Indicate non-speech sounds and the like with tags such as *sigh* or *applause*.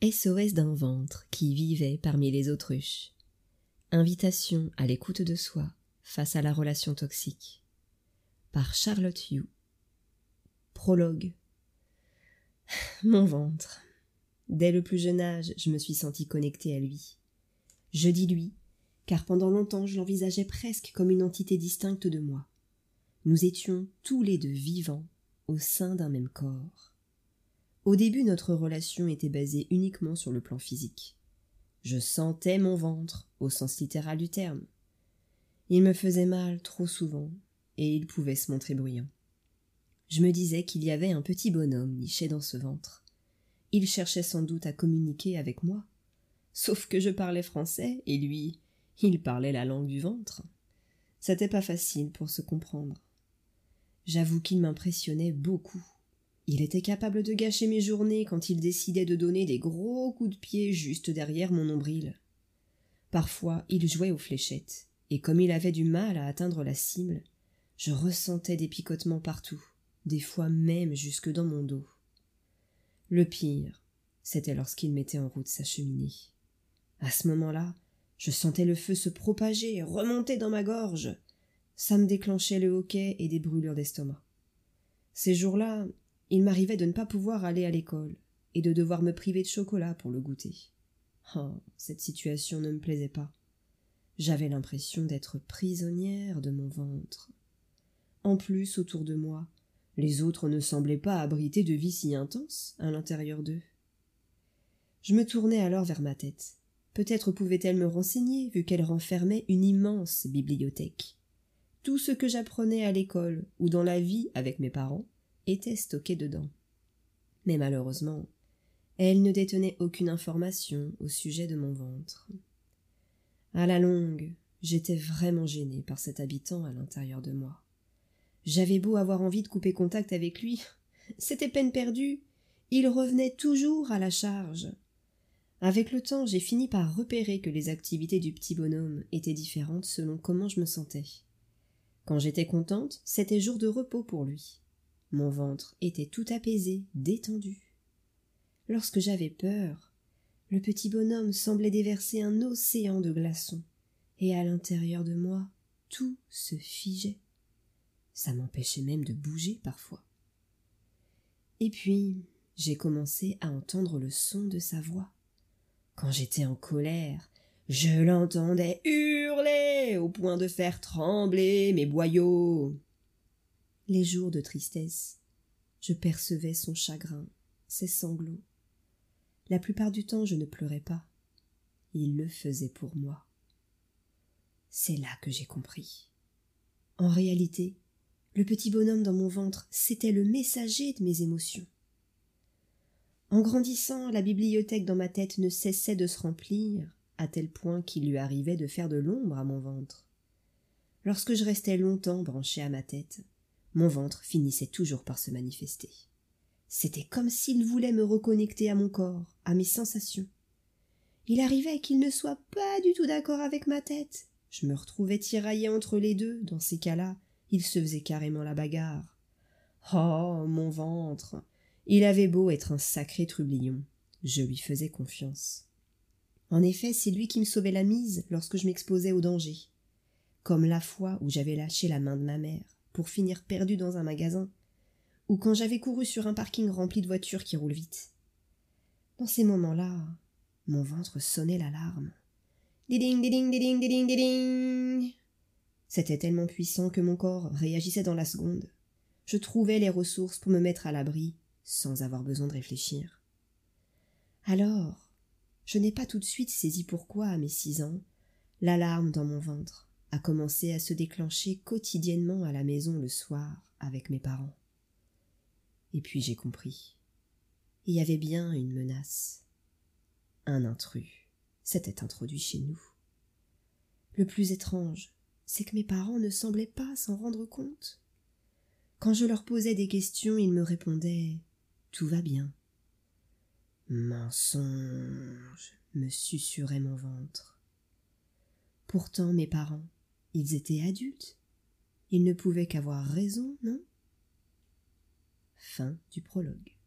SOS d'un ventre qui vivait parmi les autruches. Invitation à l'écoute de soi face à la relation toxique. Par Charlotte Hugh. Prologue. *sighs* Mon ventre. Dès le plus jeune âge, je me suis sentie connectée à lui. Je dis lui, car pendant longtemps je l'envisageais presque comme une entité distincte de moi. Nous étions tous les deux vivants au sein d'un même corps. Au début, notre relation était basée uniquement sur le plan physique. Je sentais mon ventre, au sens littéral du terme. Il me faisait mal trop souvent, et il pouvait se montrer bruyant. Je me disais qu'il y avait un petit bonhomme niché dans ce ventre. Il cherchait sans doute à communiquer avec moi. Sauf que je parlais français, et lui, il parlait la langue du ventre. C'était pas facile pour se comprendre. J'avoue qu'il m'impressionnait beaucoup. Il était capable de gâcher mes journées quand il décidait de donner des gros coups de pied juste derrière mon nombril. Parfois, il jouait aux fléchettes, et comme il avait du mal à atteindre la cible, je ressentais des picotements partout, des fois même jusque dans mon dos. Le pire, c'était lorsqu'il mettait en route sa cheminée. À ce moment-là, je sentais le feu se propager, remonter dans ma gorge. Ça me déclenchait le hoquet et des brûlures d'estomac. Ces jours-là, il m'arrivait de ne pas pouvoir aller à l'école et de devoir me priver de chocolat pour le goûter. Oh, cette situation ne me plaisait pas. J'avais l'impression d'être prisonnière de mon ventre. En plus, autour de moi, les autres ne semblaient pas abriter de vie si intense à l'intérieur d'eux. Je me tournai alors vers ma tête. Peut-être pouvait-elle me renseigner, vu qu'elle renfermait une immense bibliothèque. Tout ce que j'apprenais à l'école ou dans la vie avec mes parents était stocké dedans. Mais malheureusement, elle ne détenait aucune information au sujet de mon ventre. À la longue, j'étais vraiment gênée par cet habitant à l'intérieur de moi. J'avais beau avoir envie de couper contact avec lui, *laughs* c'était peine perdue. Il revenait toujours à la charge. Avec le temps, j'ai fini par repérer que les activités du petit bonhomme étaient différentes selon comment je me sentais. Quand j'étais contente, c'était jour de repos pour lui. Mon ventre était tout apaisé, détendu. Lorsque j'avais peur, le petit bonhomme semblait déverser un océan de glaçons, et à l'intérieur de moi, tout se figeait. Ça m'empêchait même de bouger parfois. Et puis, j'ai commencé à entendre le son de sa voix. Quand j'étais en colère, je l'entendais hurler au point de faire trembler mes boyaux les jours de tristesse, je percevais son chagrin, ses sanglots. La plupart du temps je ne pleurais pas. Il le faisait pour moi. C'est là que j'ai compris. En réalité, le petit bonhomme dans mon ventre, c'était le messager de mes émotions. En grandissant, la bibliothèque dans ma tête ne cessait de se remplir, à tel point qu'il lui arrivait de faire de l'ombre à mon ventre. Lorsque je restais longtemps branché à ma tête, mon ventre finissait toujours par se manifester. C'était comme s'il voulait me reconnecter à mon corps, à mes sensations. Il arrivait qu'il ne soit pas du tout d'accord avec ma tête. Je me retrouvais tiraillé entre les deux. Dans ces cas-là, il se faisait carrément la bagarre. Oh, mon ventre. Il avait beau être un sacré trublion. Je lui faisais confiance. En effet, c'est lui qui me sauvait la mise lorsque je m'exposais au danger. Comme la fois où j'avais lâché la main de ma mère pour finir perdu dans un magasin, ou quand j'avais couru sur un parking rempli de voitures qui roulent vite. Dans ces moments-là, mon ventre sonnait l'alarme. Diding, diding, diding, diding. C'était tellement puissant que mon corps réagissait dans la seconde. Je trouvais les ressources pour me mettre à l'abri sans avoir besoin de réfléchir. Alors, je n'ai pas tout de suite saisi pourquoi, à mes six ans, l'alarme dans mon ventre a commencé à se déclencher quotidiennement à la maison le soir avec mes parents. Et puis j'ai compris. Il y avait bien une menace. Un intrus s'était introduit chez nous. Le plus étrange, c'est que mes parents ne semblaient pas s'en rendre compte. Quand je leur posais des questions, ils me répondaient Tout va bien. Mensonge, me susurrait mon ventre. Pourtant mes parents ils étaient adultes. Ils ne pouvaient qu'avoir raison, non? Fin du prologue.